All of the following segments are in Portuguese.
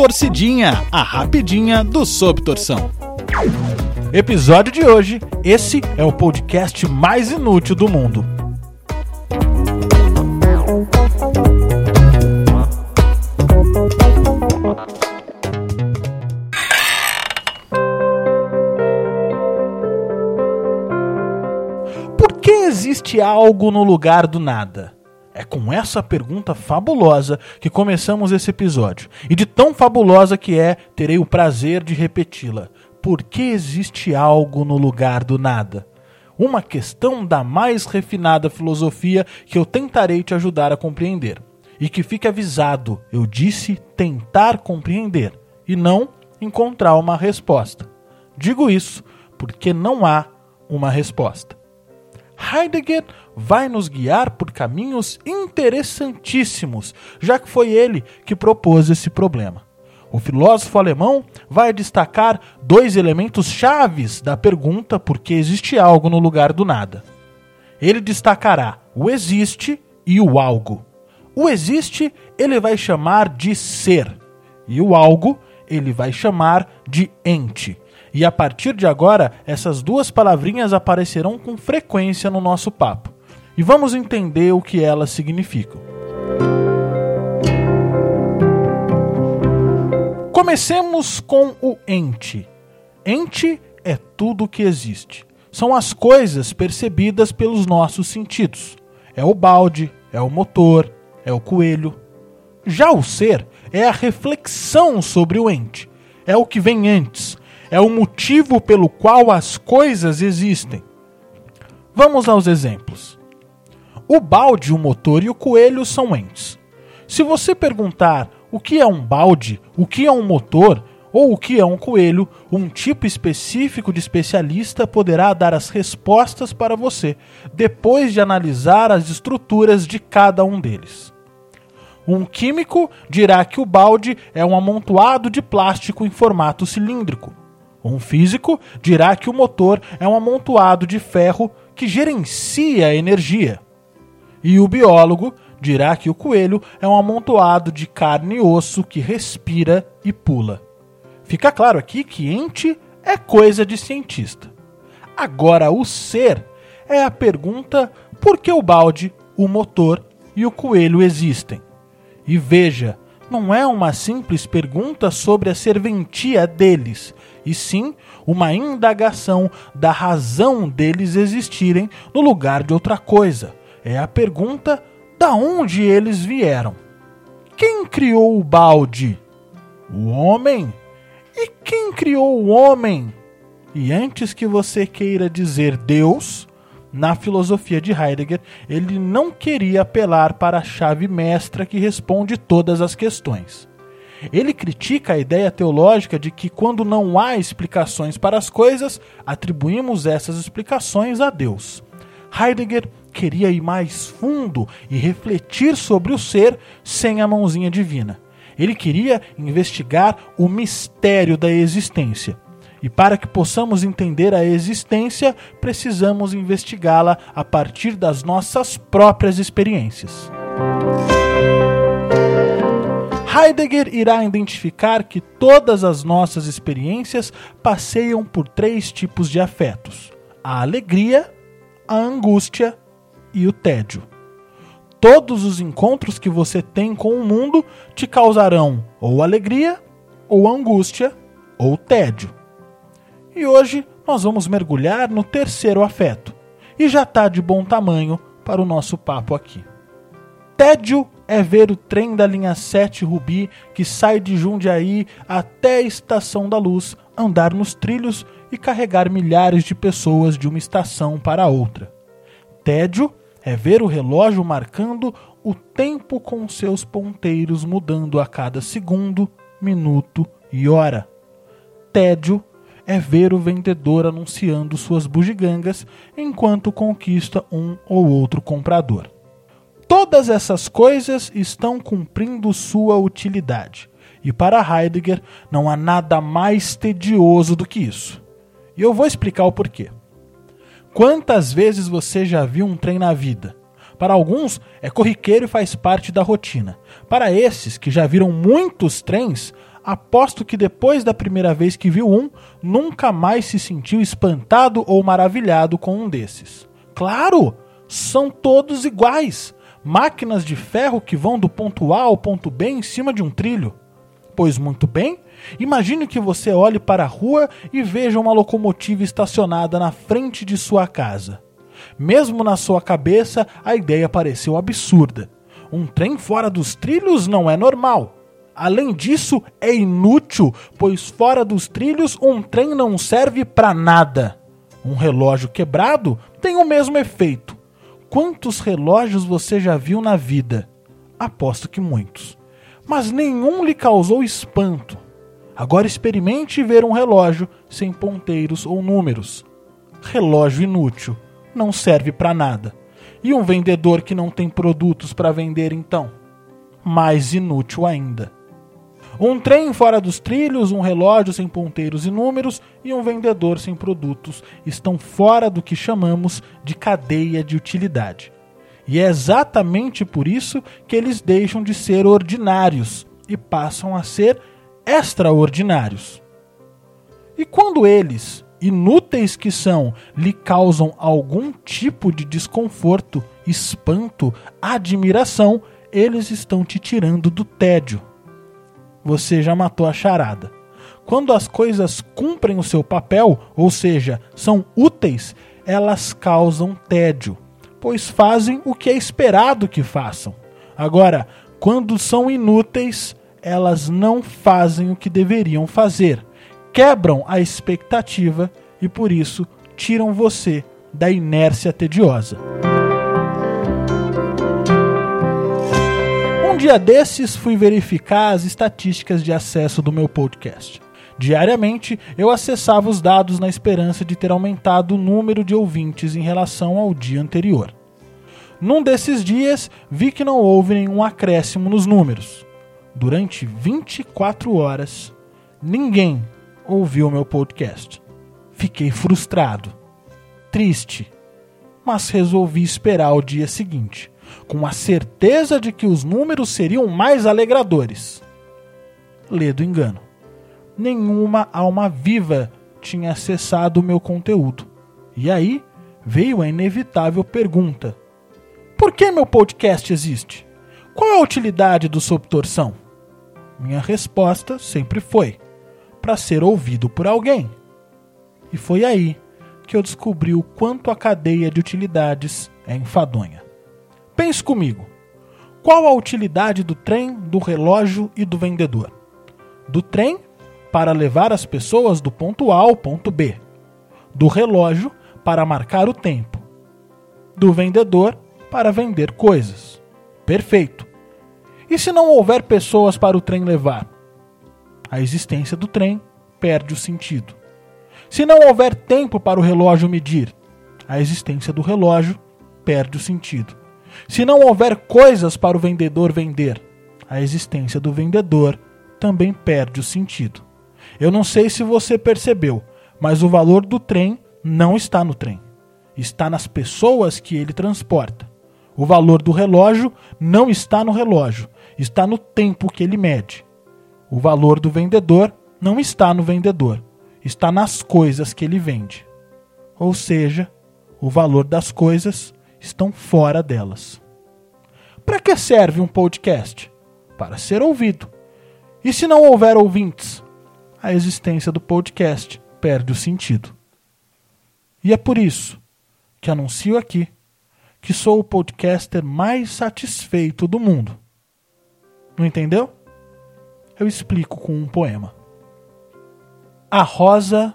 Torcidinha, a rapidinha do Sob Torção. Episódio de hoje: esse é o podcast mais inútil do mundo. Por que existe algo no lugar do nada? É com essa pergunta fabulosa que começamos esse episódio. E de tão fabulosa que é, terei o prazer de repeti-la. Por que existe algo no lugar do nada? Uma questão da mais refinada filosofia que eu tentarei te ajudar a compreender. E que fique avisado, eu disse tentar compreender e não encontrar uma resposta. Digo isso porque não há uma resposta. Heidegger vai nos guiar por caminhos interessantíssimos, já que foi ele que propôs esse problema. O filósofo alemão vai destacar dois elementos chaves da pergunta por que existe algo no lugar do nada. Ele destacará o existe e o algo. O existe ele vai chamar de ser, e o algo ele vai chamar de ente. E a partir de agora, essas duas palavrinhas aparecerão com frequência no nosso papo. E vamos entender o que elas significam. Comecemos com o ente. Ente é tudo que existe. São as coisas percebidas pelos nossos sentidos. É o balde, é o motor, é o coelho. Já o ser é a reflexão sobre o ente. É o que vem antes, é o motivo pelo qual as coisas existem. Vamos aos exemplos. O balde, o motor e o coelho são entes. Se você perguntar o que é um balde, o que é um motor ou o que é um coelho, um tipo específico de especialista poderá dar as respostas para você, depois de analisar as estruturas de cada um deles. Um químico dirá que o balde é um amontoado de plástico em formato cilíndrico. Um físico dirá que o motor é um amontoado de ferro que gerencia a energia. E o biólogo dirá que o coelho é um amontoado de carne e osso que respira e pula. Fica claro aqui que ente é coisa de cientista. Agora, o ser é a pergunta por que o balde, o motor e o coelho existem. E veja, não é uma simples pergunta sobre a serventia deles, e sim uma indagação da razão deles existirem no lugar de outra coisa. É a pergunta da onde eles vieram. Quem criou o balde? O homem. E quem criou o homem? E antes que você queira dizer Deus, na filosofia de Heidegger, ele não queria apelar para a chave mestra que responde todas as questões. Ele critica a ideia teológica de que, quando não há explicações para as coisas, atribuímos essas explicações a Deus. Heidegger queria ir mais fundo e refletir sobre o ser sem a mãozinha divina. Ele queria investigar o mistério da existência. E para que possamos entender a existência, precisamos investigá-la a partir das nossas próprias experiências. Heidegger irá identificar que todas as nossas experiências passeiam por três tipos de afetos: a alegria, a angústia e o tédio. Todos os encontros que você tem com o mundo te causarão ou alegria, ou angústia, ou tédio. E hoje nós vamos mergulhar no terceiro afeto, e já está de bom tamanho para o nosso papo aqui. Tédio é ver o trem da linha 7 Rubi que sai de Jundiaí até a Estação da Luz, andar nos trilhos e carregar milhares de pessoas de uma estação para outra. Tédio é ver o relógio marcando o tempo com seus ponteiros mudando a cada segundo, minuto e hora. Tédio é ver o vendedor anunciando suas bugigangas enquanto conquista um ou outro comprador. Todas essas coisas estão cumprindo sua utilidade. E para Heidegger não há nada mais tedioso do que isso. E eu vou explicar o porquê. Quantas vezes você já viu um trem na vida? Para alguns é corriqueiro e faz parte da rotina. Para esses que já viram muitos trens, aposto que depois da primeira vez que viu um, nunca mais se sentiu espantado ou maravilhado com um desses. Claro, são todos iguais. Máquinas de ferro que vão do ponto A ao ponto B em cima de um trilho. Pois muito bem, imagine que você olhe para a rua e veja uma locomotiva estacionada na frente de sua casa. Mesmo na sua cabeça, a ideia pareceu absurda. Um trem fora dos trilhos não é normal. Além disso, é inútil, pois fora dos trilhos um trem não serve para nada. Um relógio quebrado tem o mesmo efeito. Quantos relógios você já viu na vida? Aposto que muitos. Mas nenhum lhe causou espanto. Agora experimente ver um relógio sem ponteiros ou números. Relógio inútil, não serve para nada. E um vendedor que não tem produtos para vender então? Mais inútil ainda. Um trem fora dos trilhos, um relógio sem ponteiros e números e um vendedor sem produtos estão fora do que chamamos de cadeia de utilidade. E é exatamente por isso que eles deixam de ser ordinários e passam a ser extraordinários. E quando eles, inúteis que são, lhe causam algum tipo de desconforto, espanto, admiração, eles estão te tirando do tédio. Você já matou a charada. Quando as coisas cumprem o seu papel, ou seja, são úteis, elas causam tédio, pois fazem o que é esperado que façam. Agora, quando são inúteis, elas não fazem o que deveriam fazer quebram a expectativa e por isso tiram você da inércia tediosa. Um dia desses fui verificar as estatísticas de acesso do meu podcast. Diariamente eu acessava os dados na esperança de ter aumentado o número de ouvintes em relação ao dia anterior. Num desses dias, vi que não houve nenhum acréscimo nos números. Durante 24 horas, ninguém ouviu meu podcast. Fiquei frustrado, triste, mas resolvi esperar o dia seguinte, com a certeza de que os números seriam mais alegradores. Ledo engano. Nenhuma alma viva tinha acessado o meu conteúdo. E aí veio a inevitável pergunta: Por que meu podcast existe? Qual a utilidade do Sob Torção? Minha resposta sempre foi: para ser ouvido por alguém. E foi aí que eu descobri o quanto a cadeia de utilidades é enfadonha. Pense comigo. Qual a utilidade do trem, do relógio e do vendedor? Do trem, para levar as pessoas do ponto A ao ponto B. Do relógio, para marcar o tempo. Do vendedor, para vender coisas. Perfeito. E se não houver pessoas para o trem levar? a existência do trem perde o sentido. Se não houver tempo para o relógio medir, a existência do relógio perde o sentido. Se não houver coisas para o vendedor vender, a existência do vendedor também perde o sentido. Eu não sei se você percebeu, mas o valor do trem não está no trem. Está nas pessoas que ele transporta. O valor do relógio não está no relógio, está no tempo que ele mede. O valor do vendedor não está no vendedor, está nas coisas que ele vende. Ou seja, o valor das coisas estão fora delas. Para que serve um podcast? Para ser ouvido. E se não houver ouvintes? A existência do podcast perde o sentido. E é por isso que anuncio aqui que sou o podcaster mais satisfeito do mundo. Não entendeu? eu explico com um poema. A rosa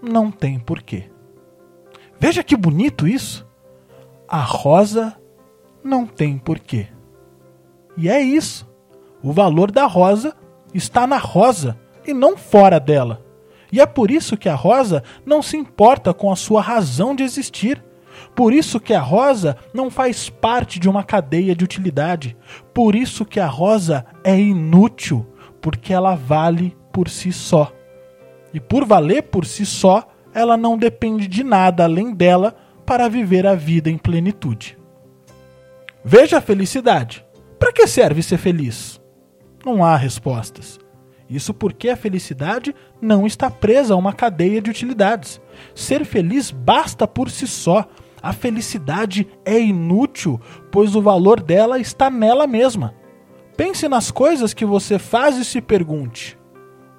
não tem porquê. Veja que bonito isso. A rosa não tem porquê. E é isso. O valor da rosa está na rosa e não fora dela. E é por isso que a rosa não se importa com a sua razão de existir. Por isso que a rosa não faz parte de uma cadeia de utilidade. Por isso que a rosa é inútil porque ela vale por si só. E por valer por si só, ela não depende de nada além dela para viver a vida em plenitude. Veja a felicidade. Para que serve ser feliz? Não há respostas. Isso porque a felicidade não está presa a uma cadeia de utilidades. Ser feliz basta por si só. A felicidade é inútil, pois o valor dela está nela mesma. Pense nas coisas que você faz e se pergunte: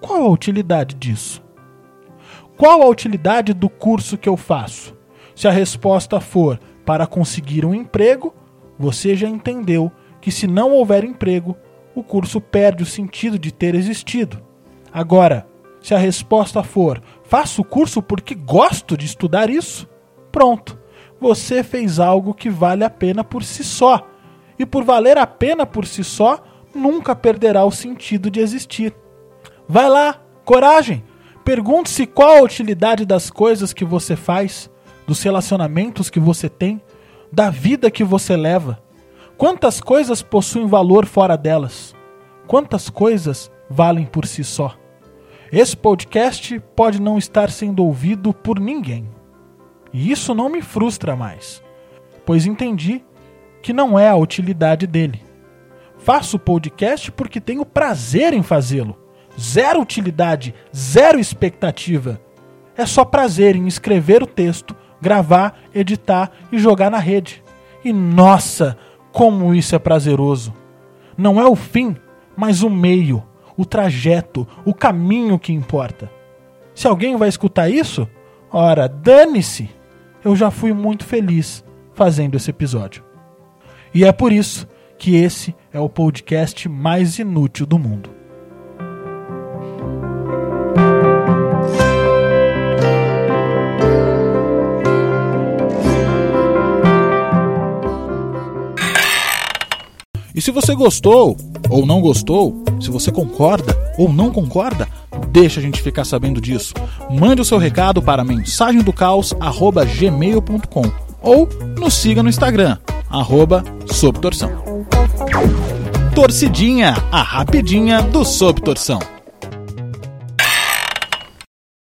qual a utilidade disso? Qual a utilidade do curso que eu faço? Se a resposta for para conseguir um emprego, você já entendeu que se não houver emprego, o curso perde o sentido de ter existido. Agora, se a resposta for faço o curso porque gosto de estudar isso, pronto, você fez algo que vale a pena por si só. E por valer a pena por si só, nunca perderá o sentido de existir. Vai lá, coragem! Pergunte-se qual a utilidade das coisas que você faz, dos relacionamentos que você tem, da vida que você leva. Quantas coisas possuem valor fora delas? Quantas coisas valem por si só? Esse podcast pode não estar sendo ouvido por ninguém. E isso não me frustra mais, pois entendi que não é a utilidade dele. Faço o podcast porque tenho prazer em fazê-lo. Zero utilidade, zero expectativa. É só prazer em escrever o texto, gravar, editar e jogar na rede. E nossa, como isso é prazeroso! Não é o fim, mas o meio, o trajeto, o caminho que importa. Se alguém vai escutar isso, ora, dane-se! Eu já fui muito feliz fazendo esse episódio. E é por isso que esse é o podcast mais inútil do mundo. E se você gostou ou não gostou, se você concorda ou não concorda, deixa a gente ficar sabendo disso. Mande o seu recado para mensagemdocaos@gmail.com ou nos siga no Instagram arroba Torcidinha, a rapidinha do Sob Torção.